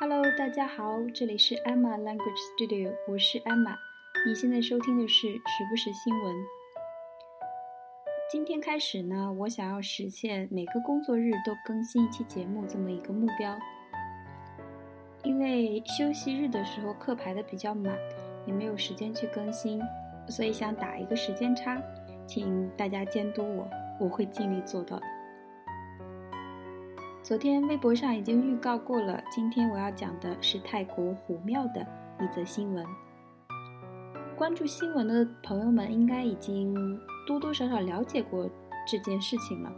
Hello，大家好，这里是 Emma Language Studio，我是 Emma。你现在收听的是时不时新闻。今天开始呢，我想要实现每个工作日都更新一期节目这么一个目标。因为休息日的时候课排的比较满，也没有时间去更新，所以想打一个时间差，请大家监督我，我会尽力做到的。昨天微博上已经预告过了，今天我要讲的是泰国虎庙的一则新闻。关注新闻的朋友们应该已经多多少少了解过这件事情了。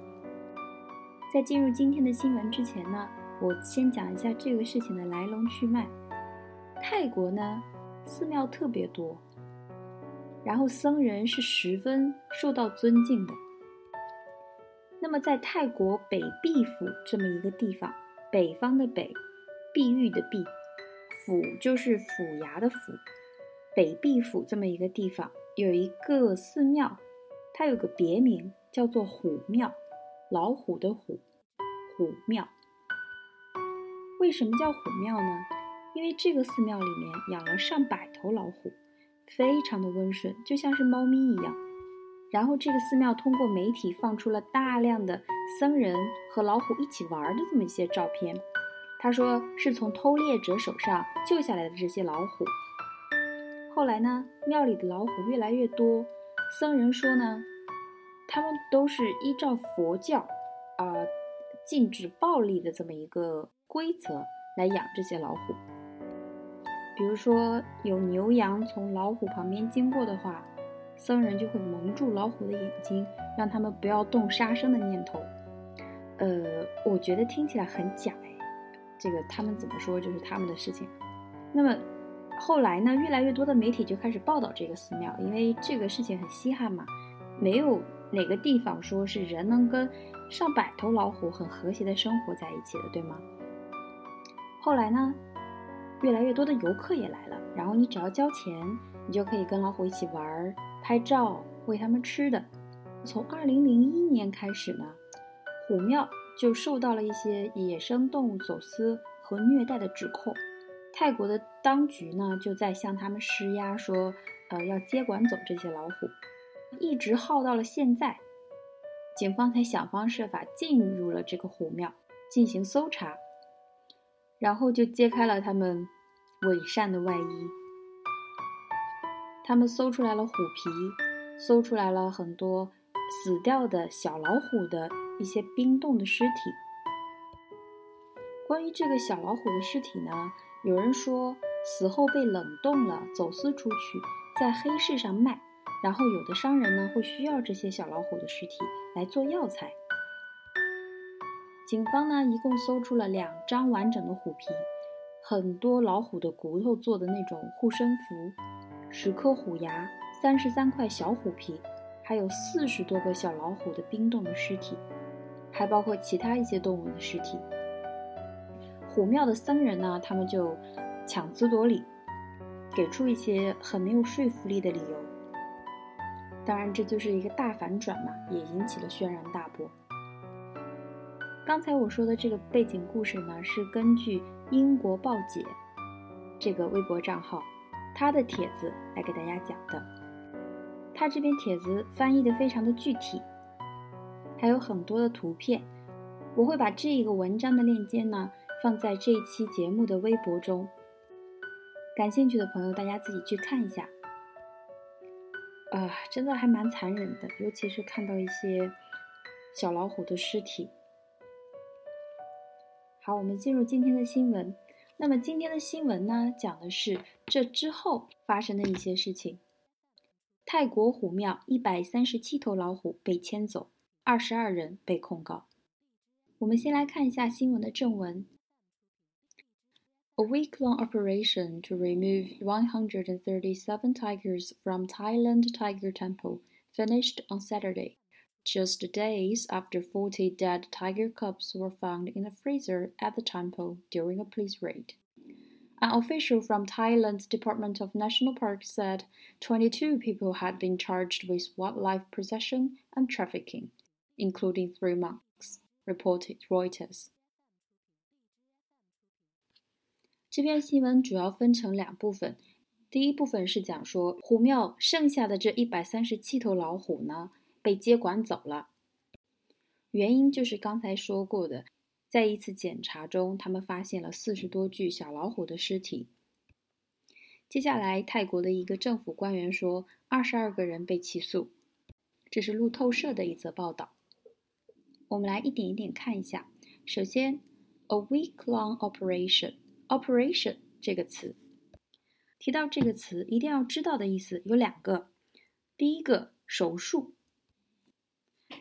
在进入今天的新闻之前呢，我先讲一下这个事情的来龙去脉。泰国呢，寺庙特别多，然后僧人是十分受到尊敬的。那么，在泰国北碧府这么一个地方，北方的北，碧玉的碧，府就是府衙的府，北碧府这么一个地方有一个寺庙，它有个别名叫做虎庙，老虎的虎，虎庙。为什么叫虎庙呢？因为这个寺庙里面养了上百头老虎，非常的温顺，就像是猫咪一样。然后这个寺庙通过媒体放出了大量的僧人和老虎一起玩的这么一些照片。他说是从偷猎者手上救下来的这些老虎。后来呢，庙里的老虎越来越多，僧人说呢，他们都是依照佛教，啊，禁止暴力的这么一个规则来养这些老虎。比如说有牛羊从老虎旁边经过的话。僧人就会蒙住老虎的眼睛，让他们不要动杀生的念头。呃，我觉得听起来很假哎。这个他们怎么说就是他们的事情。那么后来呢，越来越多的媒体就开始报道这个寺庙，因为这个事情很稀罕嘛，没有哪个地方说是人能跟上百头老虎很和谐的生活在一起的，对吗？后来呢，越来越多的游客也来了，然后你只要交钱，你就可以跟老虎一起玩儿。拍照喂他们吃的。从二零零一年开始呢，虎庙就受到了一些野生动物走私和虐待的指控。泰国的当局呢就在向他们施压，说，呃，要接管走这些老虎。一直耗到了现在，警方才想方设法进入了这个虎庙进行搜查，然后就揭开了他们伪善的外衣。他们搜出来了虎皮，搜出来了很多死掉的小老虎的一些冰冻的尸体。关于这个小老虎的尸体呢，有人说死后被冷冻了，走私出去，在黑市上卖。然后有的商人呢会需要这些小老虎的尸体来做药材。警方呢一共搜出了两张完整的虎皮，很多老虎的骨头做的那种护身符。十颗虎牙，三十三块小虎皮，还有四十多个小老虎的冰冻的尸体，还包括其他一些动物的尸体。虎庙的僧人呢，他们就强词夺理，给出一些很没有说服力的理由。当然，这就是一个大反转嘛，也引起了轩然大波。刚才我说的这个背景故事呢，是根据英国报姐这个微博账号。他的帖子来给大家讲的，他这篇帖子翻译的非常的具体，还有很多的图片，我会把这一个文章的链接呢放在这一期节目的微博中，感兴趣的朋友大家自己去看一下。啊，真的还蛮残忍的，尤其是看到一些小老虎的尸体。好，我们进入今天的新闻。那么今天的新闻呢，讲的是这之后发生的一些事情。泰国虎庙一百三十七头老虎被牵走，二十二人被控告。我们先来看一下新闻的正文。A week-long operation to remove 137 tigers from Thailand Tiger Temple finished on Saturday. just days after 40 dead tiger cubs were found in a freezer at the temple during a police raid. An official from Thailand's Department of National Parks said 22 people had been charged with wildlife possession and trafficking, including three monks, reported Reuters. 这篇新闻主要分成两部分，第一部分是讲说虎庙剩下的这一百三十七头老虎呢 被接管走了，原因就是刚才说过的，在一次检查中，他们发现了四十多具小老虎的尸体。接下来，泰国的一个政府官员说，二十二个人被起诉。这是路透社的一则报道。我们来一点一点看一下。首先，a week-long operation，operation 这个词，提到这个词一定要知道的意思有两个。第一个，手术。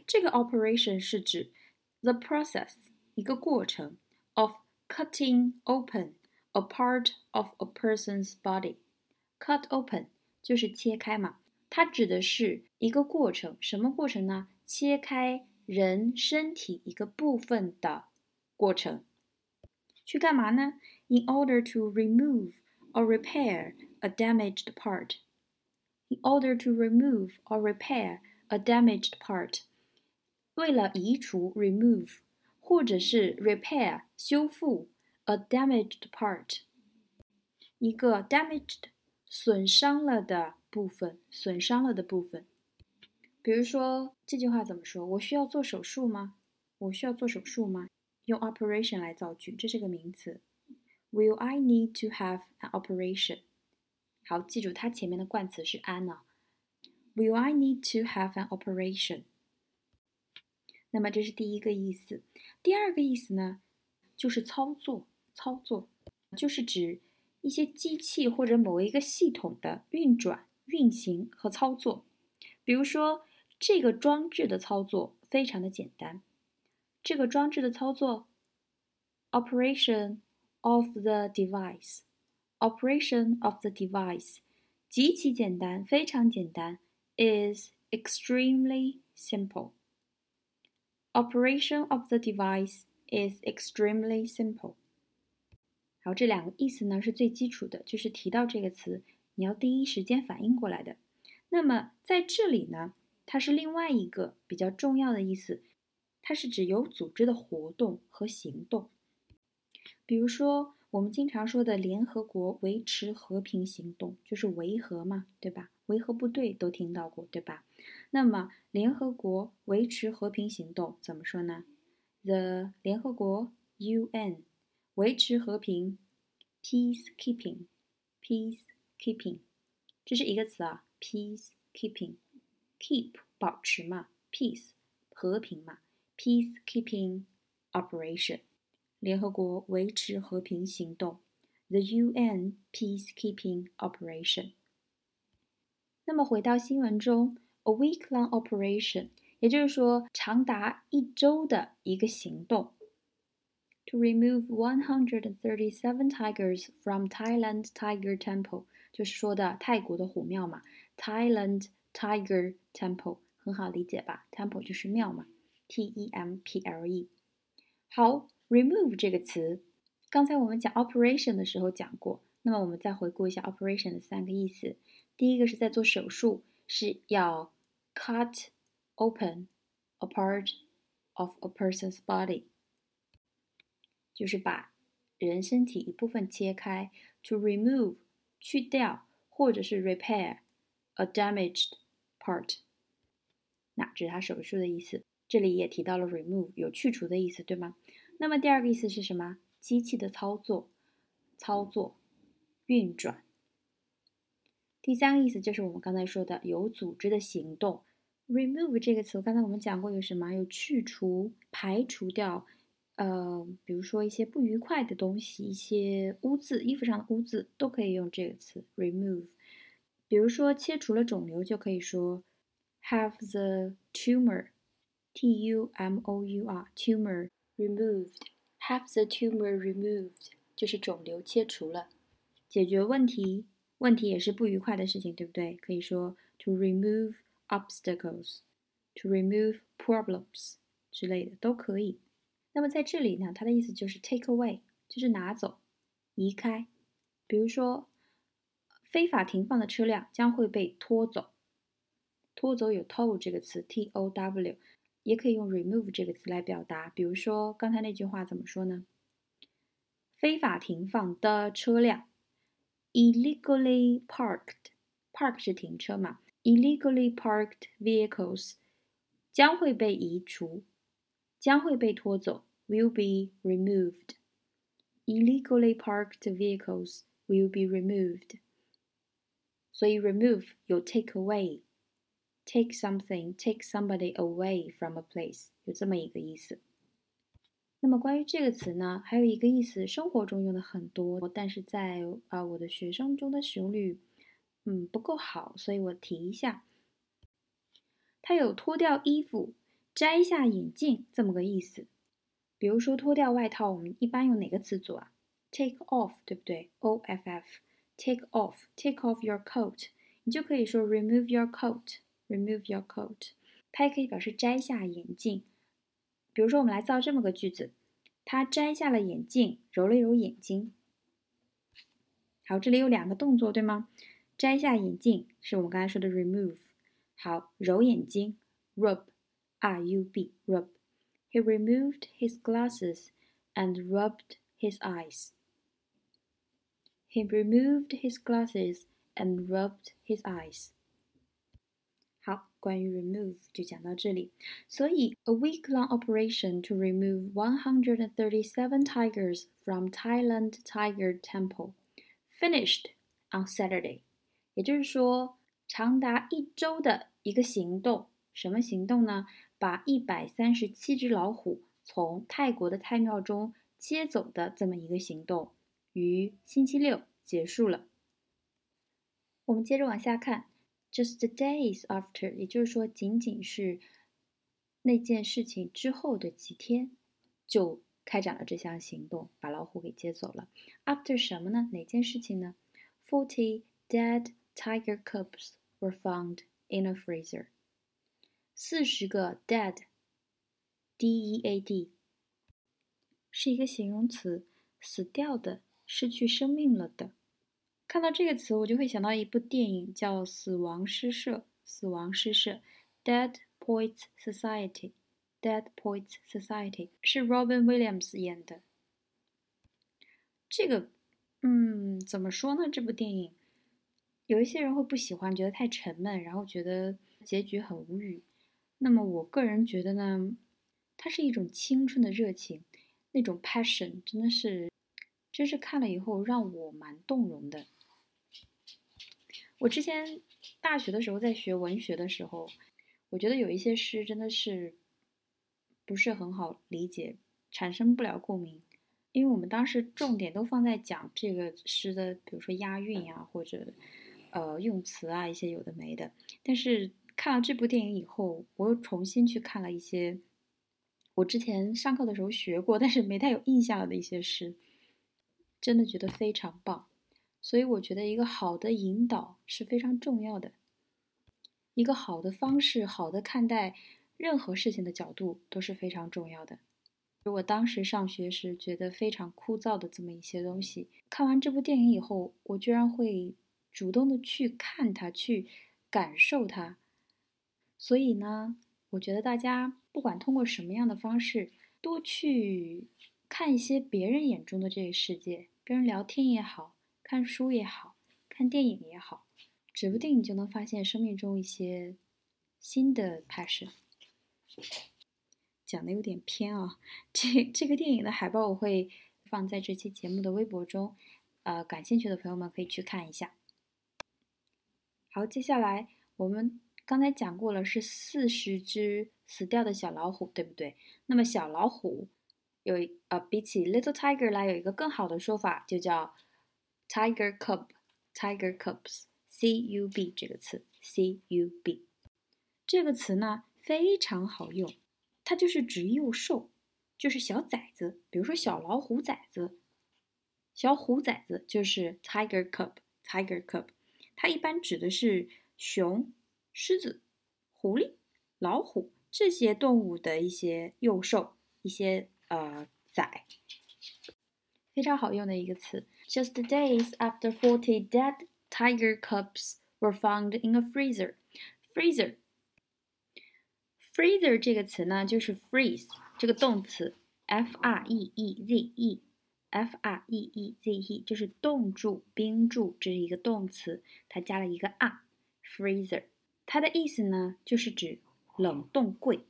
这个 operation 是指 the process 一个过程 of cutting open a part of a person's body。cut open 就是切开嘛。它指的是一个过程，什么过程呢？切开人身体一个部分的过程。去干嘛呢？In order to remove or repair a damaged part. In order to remove or repair a damaged part. 为了移除 remove 或者是 repair 修复 a damaged part，一个 damaged 损伤了的。部分损伤了的部分，比如说这句话怎么说？我需要做手术吗？我需要做手术吗？用 operation 来造句，这是个名词。Will I need to have an operation？好，记住它前面的冠词是 an 呢。Will I need to have an operation？那么这是第一个意思。第二个意思呢，就是操作，操作就是指一些机器或者某一个系统的运转。运行和操作，比如说这个装置的操作非常的简单。这个装置的操作，operation of the device，operation of the device，极其简单，非常简单，is extremely simple。Operation of the device is extremely simple。好，这两个意思呢是最基础的，就是提到这个词。你要第一时间反应过来的。那么在这里呢，它是另外一个比较重要的意思，它是指有组织的活动和行动。比如说，我们经常说的联合国维持和平行动，就是维和嘛，对吧？维和部队都听到过，对吧？那么联合国维持和平行动怎么说呢？The 联合国 UN 维持和平，peacekeeping，peace。keeping，这是一个词啊，peace keeping，keep 保持嘛，peace 和平嘛，peace keeping operation，联合国维持和平行动，the UN peacekeeping operation。那么回到新闻中 ，a week-long operation，也就是说长达一周的一个行动。To remove 137 tigers from Thailand Tiger Temple 就是说的泰国的虎庙嘛，Thailand Tiger Temple 很好理解吧？Temple 就是庙嘛，T E M P L E。好，remove 这个词，刚才我们讲 operation 的时候讲过，那么我们再回顾一下 operation 的三个意思。第一个是在做手术，是要 cut open a part of a person's body，就是把人身体一部分切开，to remove。去掉，或者是 repair a damaged part，那这是它手术的意思。这里也提到了 remove，有去除的意思，对吗？那么第二个意思是什么？机器的操作、操作、运转。第三个意思就是我们刚才说的有组织的行动。Remove 这个词，刚才我们讲过有什么？有去除、排除掉。呃，比如说一些不愉快的东西，一些污渍，衣服上的污渍都可以用这个词 remove。比如说切除了肿瘤，就可以说 have the tumor，t u m o u r tumor removed，have the tumor removed 就是肿瘤切除了。解决问题，问题也是不愉快的事情，对不对？可以说 to remove obstacles，to remove problems 之类的都可以。那么在这里呢，它的意思就是 take away，就是拿走、移开。比如说，非法停放的车辆将会被拖走。拖走有 tow 这个词，t o w，也可以用 remove 这个词来表达。比如说刚才那句话怎么说呢？非法停放的车辆，illegally parked，park 是停车嘛 ，illegally parked vehicles 将会被移除，将会被拖走，will be removed。illegally parked vehicles will be removed。所以 remove 有 take away。take something, take somebody away from a place，有这么一个意思。那么关于这个词呢，还有一个意思，生活中用的很多，但是在啊我的学生中的使用率， 嗯不够好，所以我提一下。它有脱掉衣服、摘下眼镜这么个意思。比如说脱掉外套，我们一般用哪个词组啊？take off，对不对？O F F，take off，take off your coat，你就可以说 remove your coat。Remove your coat，它也可以表示摘下眼镜。比如说，我们来造这么个句子：他摘下了眼镜，揉了揉眼睛。好，这里有两个动作，对吗？摘下眼镜是我们刚才说的 remove。好，揉眼睛，rub，r u b，rub。He removed his glasses and rubbed his eyes. He removed his glasses and rubbed his eyes. 好，关于 remove 就讲到这里。所以，a week-long operation to remove 137 tigers from Thailand Tiger Temple finished on Saturday。 也就是说，长达一周的一个行动，什么行动呢？把一百三十七只老虎从泰国的太庙中接走的这么一个行动，于星期六结束了。我们接着往下看。Just days after，也就是说，仅仅是那件事情之后的几天，就开展了这项行动，把老虎给接走了。After 什么呢？哪件事情呢？Forty dead tiger cubs were found in a freezer。四十个 dead，D-E-A-D，是一个形容词，死掉的，失去生命了的。看到这个词，我就会想到一部电影，叫《死亡诗社》。死亡诗社，Dead Poets Society。Dead Poets Society 是 Robin Williams 演的。这个，嗯，怎么说呢？这部电影，有一些人会不喜欢，觉得太沉闷，然后觉得结局很无语。那么我个人觉得呢，它是一种青春的热情，那种 passion 真的是，真是看了以后让我蛮动容的。我之前大学的时候在学文学的时候，我觉得有一些诗真的是不是很好理解，产生不了共鸣，因为我们当时重点都放在讲这个诗的，比如说押韵呀，或者呃用词啊一些有的没的。但是看了这部电影以后，我又重新去看了一些我之前上课的时候学过，但是没太有印象的一些诗，真的觉得非常棒。所以我觉得一个好的引导是非常重要的，一个好的方式，好的看待任何事情的角度都是非常重要的。如果当时上学时觉得非常枯燥的这么一些东西，看完这部电影以后，我居然会主动的去看它，去感受它。所以呢，我觉得大家不管通过什么样的方式，多去看一些别人眼中的这个世界，跟人聊天也好。看书也好看电影也好，指不定你就能发现生命中一些新的 passion。讲的有点偏啊，这这个电影的海报我会放在这期节目的微博中，呃，感兴趣的朋友们可以去看一下。好，接下来我们刚才讲过了，是四十只死掉的小老虎，对不对？那么小老虎有呃，比起 little tiger 来有一个更好的说法，就叫。Tiger cub, tiger cubs, c u b 这个词，c u b 这个词呢非常好用，它就是指幼兽，就是小崽子，比如说小老虎崽子，小虎崽子就是 tiger cub, tiger cub，它一般指的是熊、狮子、狐狸、老虎这些动物的一些幼兽，一些呃崽，非常好用的一个词。just days after forty dead tiger cubs were found in a freezer. Freezer. Freezer 这个词呢，就是 freeze 这个动词，f r e e z e f r e e z e，就是冻住、冰住，这是一个动词，它加了一个 r，freezer，。它的意思呢，就是指冷冻柜、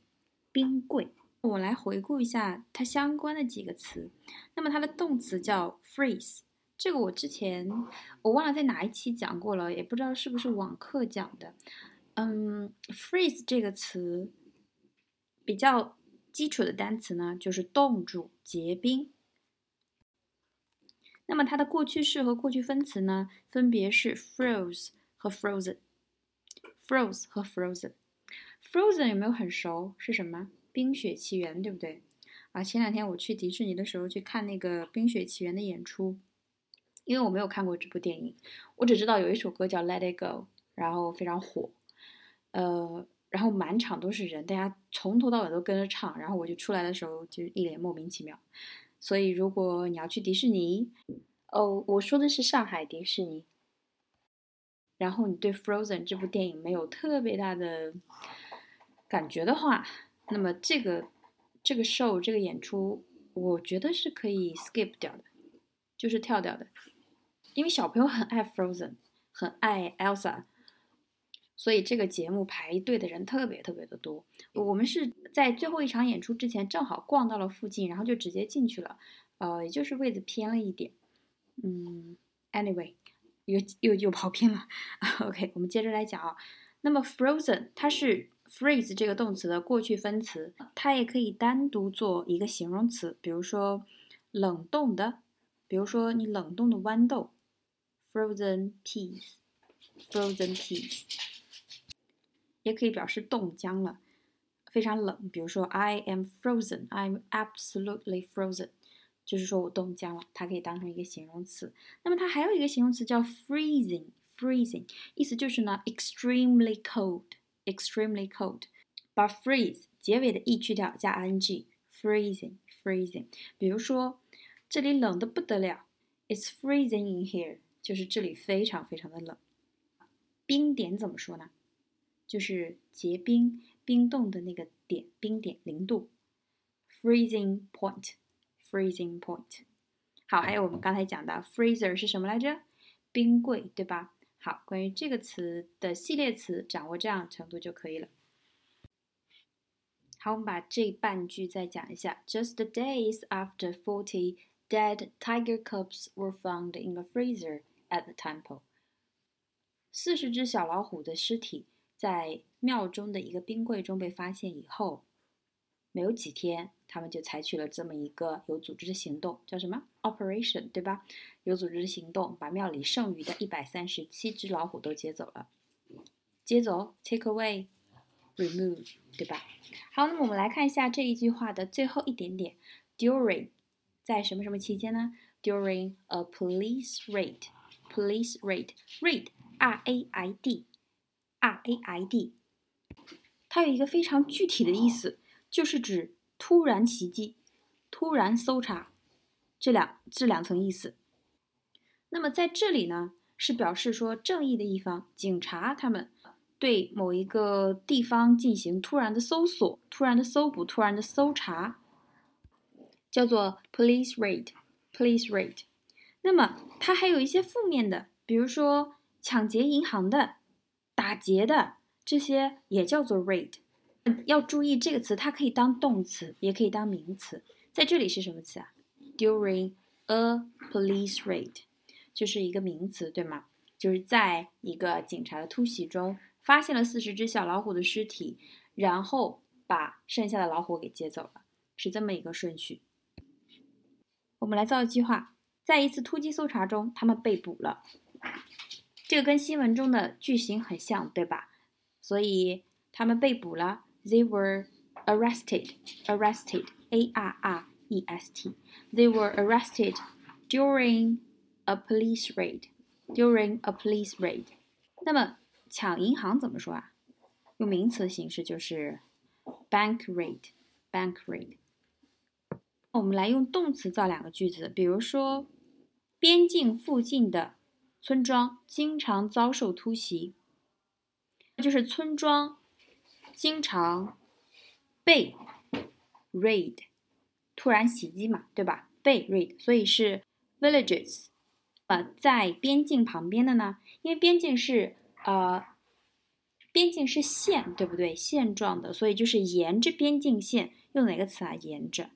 冰柜。我来回顾一下它相关的几个词。那么它的动词叫 freeze，这个我之前我忘了在哪一期讲过了，也不知道是不是网课讲的。嗯，freeze 这个词比较基础的单词呢，就是冻住、结冰。那么它的过去式和过去分词呢，分别是 froze 和 frozen，froze 和 frozen。frozen 有没有很熟？是什么？《冰雪奇缘》，对不对？啊，前两天我去迪士尼的时候去看那个《冰雪奇缘》的演出，因为我没有看过这部电影，我只知道有一首歌叫《Let It Go》，然后非常火，呃，然后满场都是人，大家从头到尾都跟着唱，然后我就出来的时候就一脸莫名其妙。所以，如果你要去迪士尼，哦，我说的是上海迪士尼。然后你对《Frozen》这部电影没有特别大的感觉的话，那么这个这个 show 这个演出，我觉得是可以 skip 掉的，就是跳掉的，因为小朋友很爱《Frozen》，很爱 Elsa。所以这个节目排队的人特别特别的多。我们是在最后一场演出之前正好逛到了附近，然后就直接进去了。呃，也就是位置偏了一点。嗯，anyway，又又又跑偏了。OK，我们接着来讲啊。那么 frozen 它是 freeze 这个动词的过去分词，它也可以单独做一个形容词，比如说冷冻的，比如说你冷冻的豌豆，frozen peas，frozen peas。也可以表示冻僵了，非常冷。比如说，I am frozen. I'm absolutely frozen，就是说我冻僵了。它可以当成一个形容词。那么它还有一个形容词叫 freezing。freezing 意思就是呢，extremely cold，extremely cold。把 freeze 结尾的 e 去掉，加 ing，freezing，freezing。比如说，这里冷的不得了，It's freezing in here，就是这里非常非常的冷。冰点怎么说呢？就是结冰、冰冻的那个点，冰点零度，freezing point，freezing point。好，还有我们刚才讲的 freezer 是什么来着？冰柜，对吧？好，关于这个词的系列词，掌握这样程度就可以了。好，我们把这半句再讲一下。Just days after forty dead tiger cubs were found in a freezer at the temple，四十只小老虎的尸体。在庙中的一个冰柜中被发现以后，没有几天，他们就采取了这么一个有组织的行动，叫什么 operation，对吧？有组织的行动，把庙里剩余的一百三十七只老虎都接走了。接走，take away，remove，对吧？好，那么我们来看一下这一句话的最后一点点，during，在什么什么期间呢？During a police raid，police raid，raid，r a i d。R A I D，它有一个非常具体的意思，就是指突然袭击、突然搜查这两这两层意思。那么在这里呢，是表示说正义的一方，警察他们对某一个地方进行突然的搜索、突然的搜捕、突然的搜查，叫做 police raid。police raid。那么它还有一些负面的，比如说抢劫银行的。打劫的这些也叫做 raid，要注意这个词，它可以当动词，也可以当名词。在这里是什么词啊？During a police raid，就是一个名词，对吗？就是在一个警察的突袭中，发现了四十只小老虎的尸体，然后把剩下的老虎给接走了，是这么一个顺序。我们来造一句话：在一次突击搜查中，他们被捕了。这个跟新闻中的句型很像，对吧？所以他们被捕了，they were arrested, arrested, a r r e s t, they were arrested during a police raid, during a police raid。那么抢银行怎么说啊？用名词形式就是 bank raid, bank raid。我们来用动词造两个句子，比如说边境附近的。村庄经常遭受突袭，就是村庄经常被 raid 突然袭击嘛，对吧？被 raid，所以是 villages。呃，在边境旁边的呢，因为边境是呃，边境是线，对不对？线状的，所以就是沿着边境线，用哪个词啊？沿着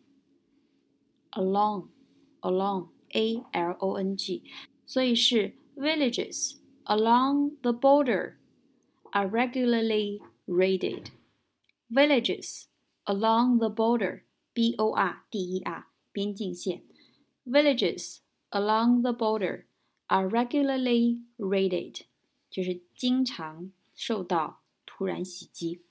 ，along，along，a l o n g，所以是 villages along the border are regularly raided. Villages along the border, b o r d e r，边境线，villages。along the border are regularly raided，就是经常受到突然袭击。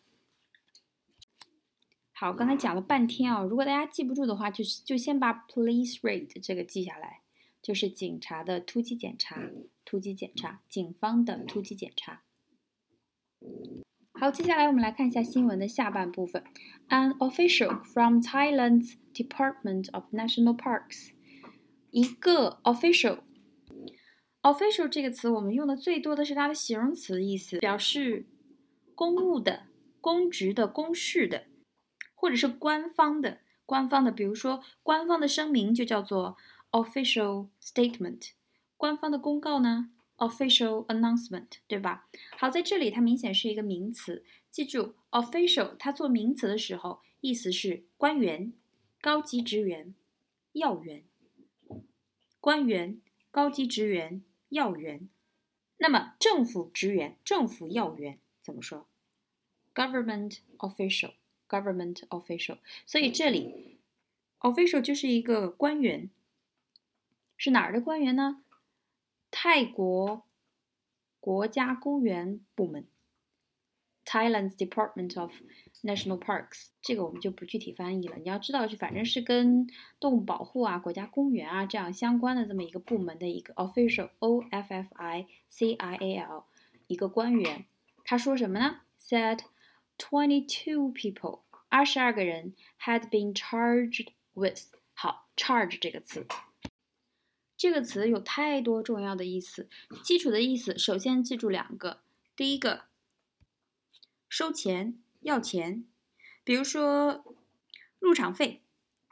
好，刚才讲了半天啊，如果大家记不住的话，就是就先把 police raid 这个记下来， 就是警察的突击检查，突击检查，警方的突击检查。好，接下来我们来看一下新闻的下半部分。An official from Thailand's Department of National Parks 一个 official，official 这个词我们用的最多的是它的形容词意思，表示公务的、公职的、公事的，或者是官方的、官方的。比如说，官方的声明就叫做 official statement，官方的公告呢 official announcement，对吧？好，在这里它明显是一个名词，记住 official 它做名词的时候，意思是官员、高级职员、要员。官员、高级职员、要员，那么政府职员、政府要员怎么说？Government official，government official。所以这里 official 就是一个官员，是哪儿的官员呢？泰国国家公园部门。Thailand's Department of National Parks，这个我们就不具体翻译了。你要知道，就反正是跟动物保护啊、国家公园啊这样相关的这么一个部门的一个 official，o f f i c i a l，一个官员。他说什么呢？Said twenty-two people，二十二个人 had been charged with。好，charge 这个词，这个词有太多重要的意思。基础的意思，首先记住两个，第一个。收钱要钱，比如说入场费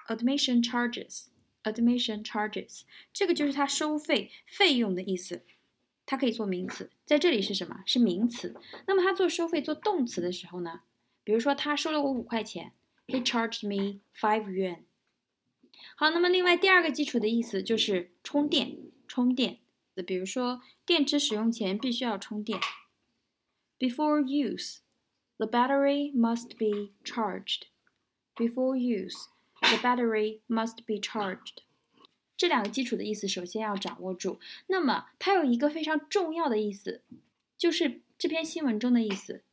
，admission charges，admission charges，这个就是他收费费用的意思，它可以做名词，在这里是什么？是名词。那么他做收费做动词的时候呢？比如说他收了我五块钱，he charged me five yuan。好，那么另外第二个基础的意思就是充电，充电。比如说电池使用前必须要充电，before use。The battery must be charged before use. The battery must be charged. 这两个基础的意思首先要掌握住。那么它有一个非常重要的意思，就是这篇新闻中的意思：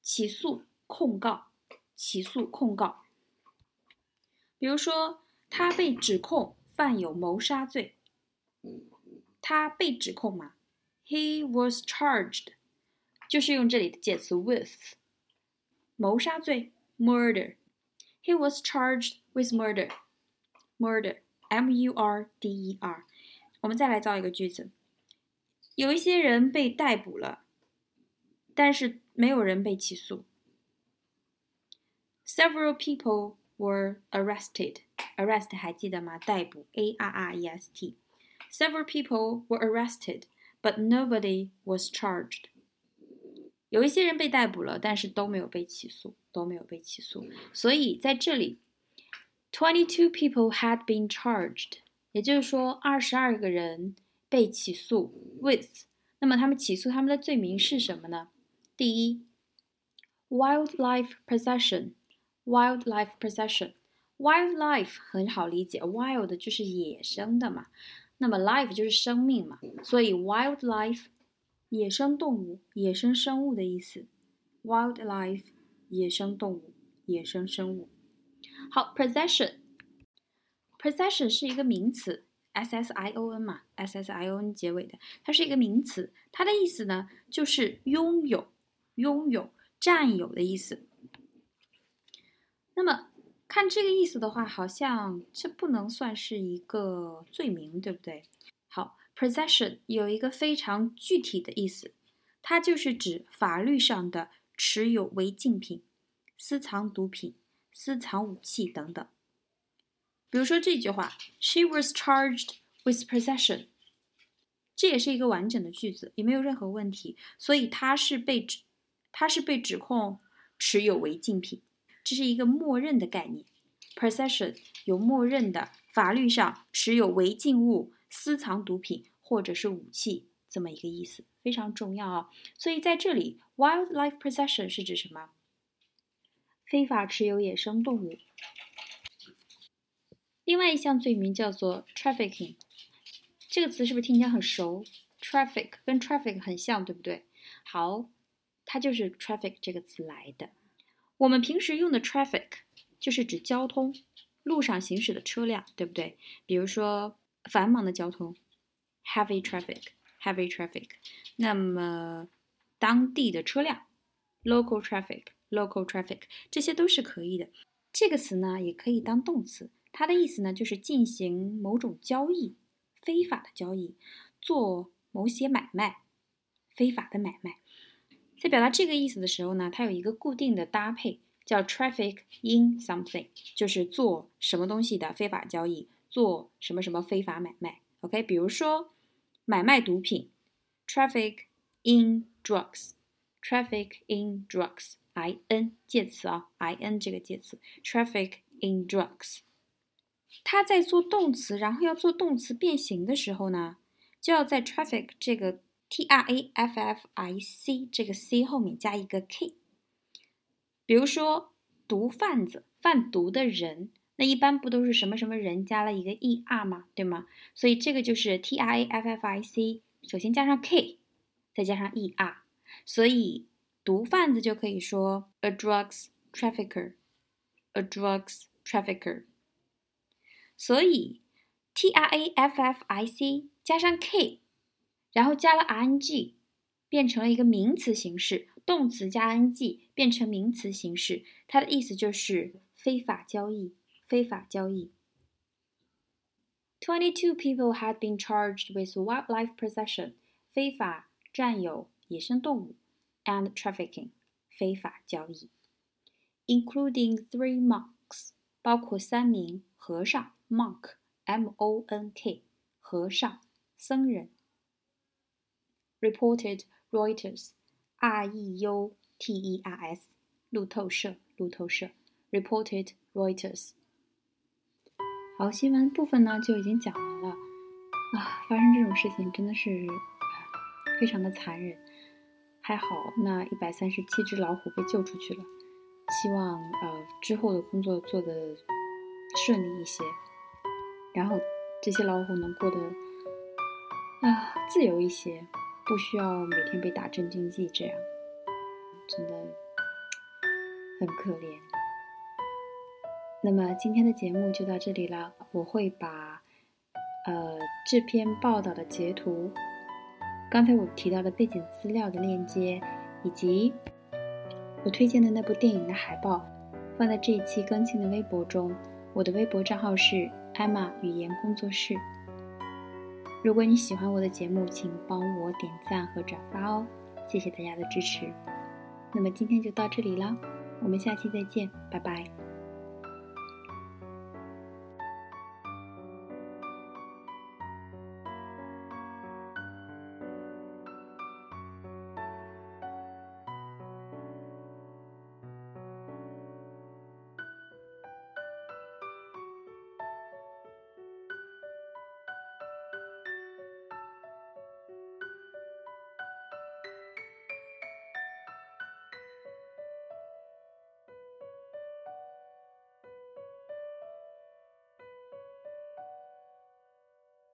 起诉、控告、起诉、控告。比如说，他被指控犯有谋杀罪。他被指控嘛？He was charged，就是用这里的介词 with。谋杀罪，murder。He was charged with murder. Murder, M-U-R-D-E-R。我们再来造一个句子：有一些人被逮捕了，但是没有人被起诉。Several people were arrested. Arrest 还记得吗？逮捕，A-R-R-E-S-T。Several people were arrested, but nobody was charged. 有一些人被逮捕了，但是都没有被起诉，都没有被起诉。所以在这里，twenty-two people had been charged，也就是说，二十二个人被起诉 with。那么他们起诉他们的罪名是什么呢？第一，wildlife Wildlife possession，wildlife 很好理解，wild 就是野生的嘛，那么 life 就是生命嘛，所以 wildlife。野生动物、野生生物的意思，wildlife，野生动物、野生生物。好，possession，possession 是一个名词，s s i o n 嘛，s s i o n 结尾的，它是一个名词，它的意思呢就是拥有、拥有、占有的意思。那么看这个意思的话，好像这不能算是一个罪名，对不对？好。Possession 有一个非常具体的意思，它就是指法律上的持有违禁品、私藏毒品、私藏武器等等。比如说这句话，She was charged with possession，这也是一个完整的句子，也没有任何问题，所以她是被指，她是被指控持有违禁品，这是一个默认的概念。possession 有默认的法律上持有违禁物、私藏毒品或者是武器这么一个意思，非常重要啊。所以在这里，wildlife possession 是指什么？非法持有野生动物。另外一项罪名叫做 trafficking，这个词是不是听起来很熟？traffic 跟 traffic 很像，对不对？好，它就是 traffic 这个词来的。我们平时用的 traffic 就是指交通，路上行驶的车辆，对不对？比如说繁忙的交通，heavy traffic，heavy traffic。那么当地的车辆，local traffic，local traffic，这些都是可以的。这个词呢，也可以当动词。它的意思呢，就是进行某种交易，非法的交易，做某些买卖，非法的买卖。在表达这个意思的时候呢，它有一个固定的搭配，叫 traffic in something，就是做什么东西的非法交易，做什么什么非法买卖。OK，比如说买卖毒品，traffic in drugs，traffic in drugs，I N 介词啊，I N 这个介词，traffic in drugs。它在做动词，然后要做动词变形的时候呢，就要在 traffic 这个 t r a f f i c 这个 c 后面加一个 k。比如说毒贩子、贩毒的人，那一般不都是什么什么人加了一个 e r 吗？对吗？所以这个就是 t r a f f i c，首先加上 k，再加上 e r，所以毒贩子就可以说 a drugs trafficker，a drugs trafficker。所以，t r a f f i c 加上 k，然后加了 i n g，变成了一个名词形式。动词加 ing 变成名词形式，它的意思就是非法交易。非法交易。Twenty-two people had been charged with wildlife possession，非法占有野生动物，and trafficking，非法交易，including three monks，包括三名和尚。Monk, M-O-N-K，和尚、僧人。Reported Reuters, R-E-U-T-E-R-S，路透社，路透社。Reported Reuters。好，新闻部分呢就已经讲完了。啊，发生这种事情真的是非常的残忍。还好那一百三十七只老虎被救出去了。希望呃之后的工作做得顺利一些。然后这些老虎能过得啊自由一些，不需要每天被打镇静剂，这样真的很可怜。那么今天的节目就到这里了，我会把呃这篇报道的截图、刚才我提到的背景资料的链接，以及我推荐的那部电影的海报，放在这一期更新的微博中。我的微博账号是。艾玛语言工作室。如果你喜欢我的节目，请帮我点赞和转发哦，谢谢大家的支持。那么今天就到这里了，我们下期再见，拜拜。